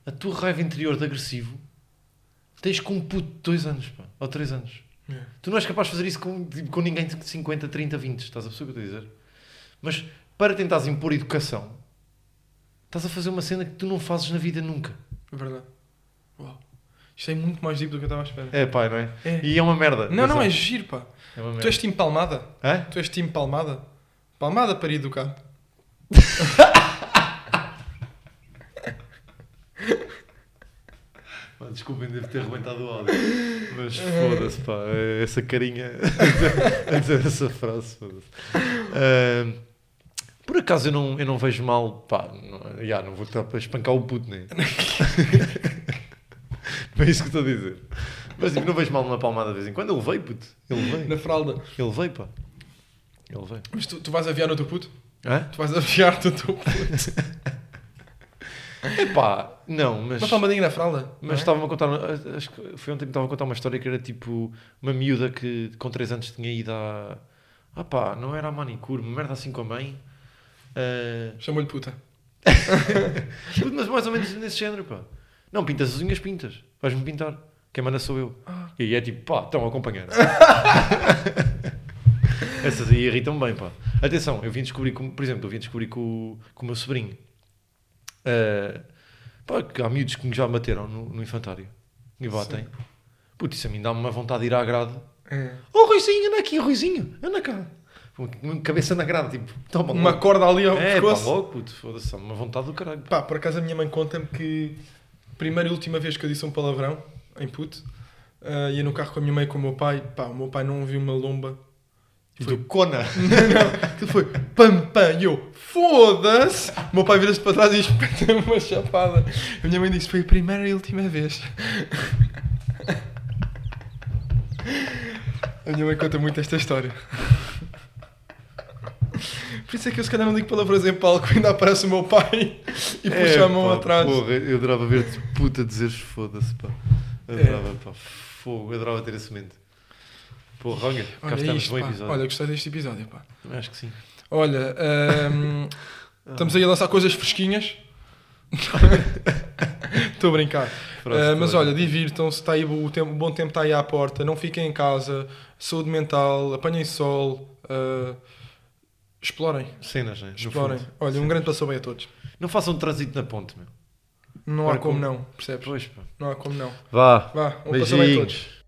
a tua raiva interior de agressivo tens com um puto de dois anos, pá, ou três anos. Yeah. Tu não és capaz de fazer isso com, tipo, com ninguém de 50, 30, 20, estás a perceber o que eu estou a dizer? Mas para tentares impor educação, Estás a fazer uma cena que tu não fazes na vida nunca. É verdade. Uau. Isto é muito mais deep do que eu estava à espera. É pá, não é? É. E é uma merda. Não, não, é giro, pá. É uma merda. Tu és time palmada? Hã? Tu és time palmada? Palmada para educar. Pá, Desculpem, devo ter arrebentado o áudio. Mas foda-se, pá. é Essa carinha (laughs) a dizer essa frase, foda-se. Por acaso eu não, eu não vejo mal, pá. Não, já, não vou estar para espancar o puto, né? (laughs) não é isso que estou a dizer. Mas tipo, não vejo mal numa palmada de vez em quando. Ele veio, puto. Ele veio. Na fralda. Ele veio, pá. Ele veio. Mas tu, tu vais aviar no teu puto? Hã? Tu vais aviar no teu puto? (laughs) Epá, não, mas. Uma palmadinha na fralda? Mas é? estava-me a contar, acho que foi ontem que me estava a contar uma história que era tipo uma miúda que com 3 anos tinha ido a. Ah pá, não era a manicure, uma merda assim com a mãe. Ah, Chamou-lhe puta. (laughs) mas mais ou menos nesse género, pá. Não, pintas as unhas, pintas. Vais-me pintar. Quem manda sou eu. Ah. E é tipo, pá, estão a acompanhar. (laughs) Essas aí irritam bem, pá. Atenção, eu vim descobrir, com, por exemplo, eu vim descobrir com, o- com o meu sobrinho. Ah, pá, que há miúdos que me já bateram no, no infantário. E batem. Putz, isso a mim dá-me uma vontade de ir à grade. É. Oh, Ruizinho, anda aqui, Ruizinho, anda cá. Uma cabeça na grade, tipo, toma Uma corda ali ao É, pá, pescoço. logo, puto, foda-se, uma vontade do caralho. Pá, por acaso a minha mãe conta-me que primeira e última vez que eu disse um palavrão em puto, ah, ia no carro com a minha mãe e com o meu pai, pá, o meu pai não ouviu uma lomba. Foi cona. (laughs) não, aquilo foi pam pam, e eu, foda-se! O meu pai vira-se para trás e (laughs) espeta-me uma chapada. A minha mãe disse, foi a primeira e última vez. (laughs) A minha mãe conta muito esta história. Por isso é que eu se calhar não digo palavras em palco, (laughs) ainda aparece o meu pai e puxa a mão pá, atrás. Porra, eu adorava ver-te puta dizeres foda-se, pá. Adorava, pá. Fogo, eu adorava ter esse momento. Porra, olha, cá Olha estamos, isto, bom pá. episódio. Olha, gostei deste episódio, pá. Acho que sim. Olha, ahm, (laughs) estamos aí a lançar coisas fresquinhas. (laughs) Estou a brincar. Ah, mas olha, divirtam-se, está aí, o, tempo, o bom tempo está aí à porta, não fiquem em casa, saúde mental, apanhem sol, ah, explorem, Cenas, né? Explorem. fundo. Olha, um Cenas. grande passo bem a todos. Não façam trânsito na ponte, meu. Não há Para como com- não, percebes? Pois, pá. Não há como não. Vá. Vá, um passo bem a todos. Beijinhos.